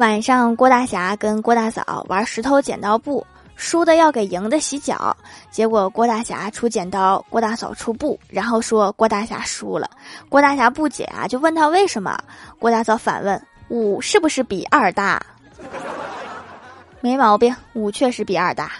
晚上郭大侠跟郭大嫂玩石头剪刀布输的要给赢的洗脚结果郭大侠出剪刀郭大嫂出布然后说郭大侠输了。郭大侠不解啊就问他为什么郭大嫂反问五是不是比二大？没毛病五确实比二大。